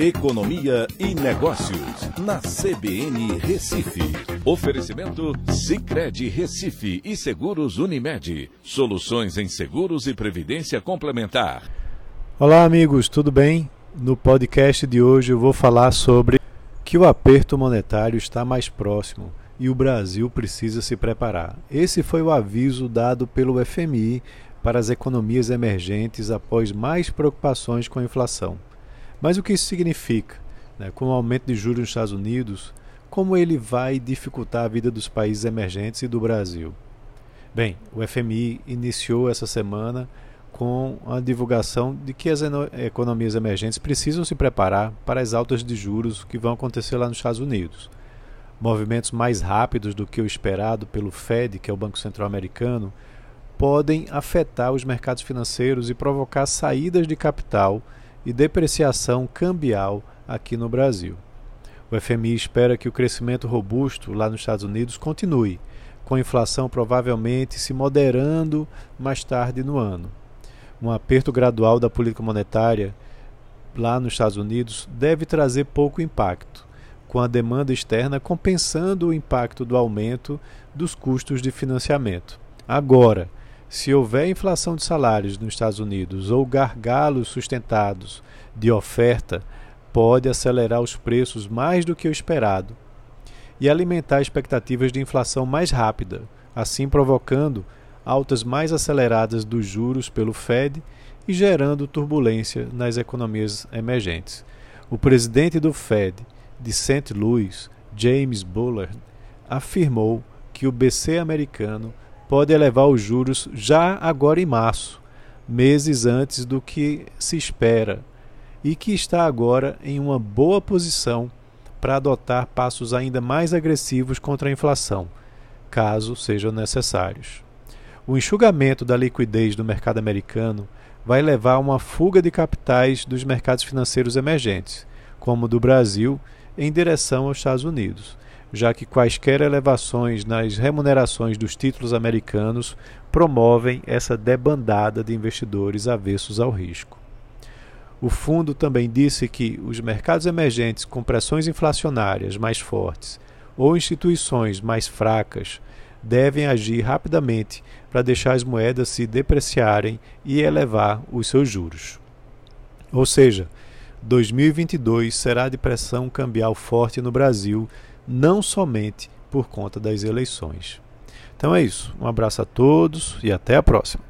Economia e Negócios, na CBN Recife. Oferecimento Cicred Recife e Seguros Unimed. Soluções em seguros e previdência complementar. Olá, amigos, tudo bem? No podcast de hoje eu vou falar sobre que o aperto monetário está mais próximo e o Brasil precisa se preparar. Esse foi o aviso dado pelo FMI para as economias emergentes após mais preocupações com a inflação. Mas o que isso significa? Né? Com o aumento de juros nos Estados Unidos, como ele vai dificultar a vida dos países emergentes e do Brasil? Bem, o FMI iniciou essa semana com a divulgação de que as economias emergentes precisam se preparar para as altas de juros que vão acontecer lá nos Estados Unidos. Movimentos mais rápidos do que o esperado pelo Fed, que é o Banco Central Americano, podem afetar os mercados financeiros e provocar saídas de capital e depreciação cambial aqui no Brasil. O FMI espera que o crescimento robusto lá nos Estados Unidos continue, com a inflação provavelmente se moderando mais tarde no ano. Um aperto gradual da política monetária lá nos Estados Unidos deve trazer pouco impacto, com a demanda externa compensando o impacto do aumento dos custos de financiamento. Agora, se houver inflação de salários nos Estados Unidos ou gargalos sustentados de oferta, pode acelerar os preços mais do que o esperado e alimentar expectativas de inflação mais rápida, assim provocando altas mais aceleradas dos juros pelo Fed e gerando turbulência nas economias emergentes. O presidente do Fed de St. Louis, James Bullard, afirmou que o BC americano pode elevar os juros já agora em março, meses antes do que se espera, e que está agora em uma boa posição para adotar passos ainda mais agressivos contra a inflação, caso sejam necessários. O enxugamento da liquidez do mercado americano vai levar a uma fuga de capitais dos mercados financeiros emergentes, como do Brasil, em direção aos Estados Unidos já que quaisquer elevações nas remunerações dos títulos americanos promovem essa debandada de investidores avessos ao risco. O fundo também disse que os mercados emergentes com pressões inflacionárias mais fortes ou instituições mais fracas devem agir rapidamente para deixar as moedas se depreciarem e elevar os seus juros. Ou seja, 2022 será de pressão cambial forte no Brasil não somente por conta das eleições. Então é isso. Um abraço a todos e até a próxima.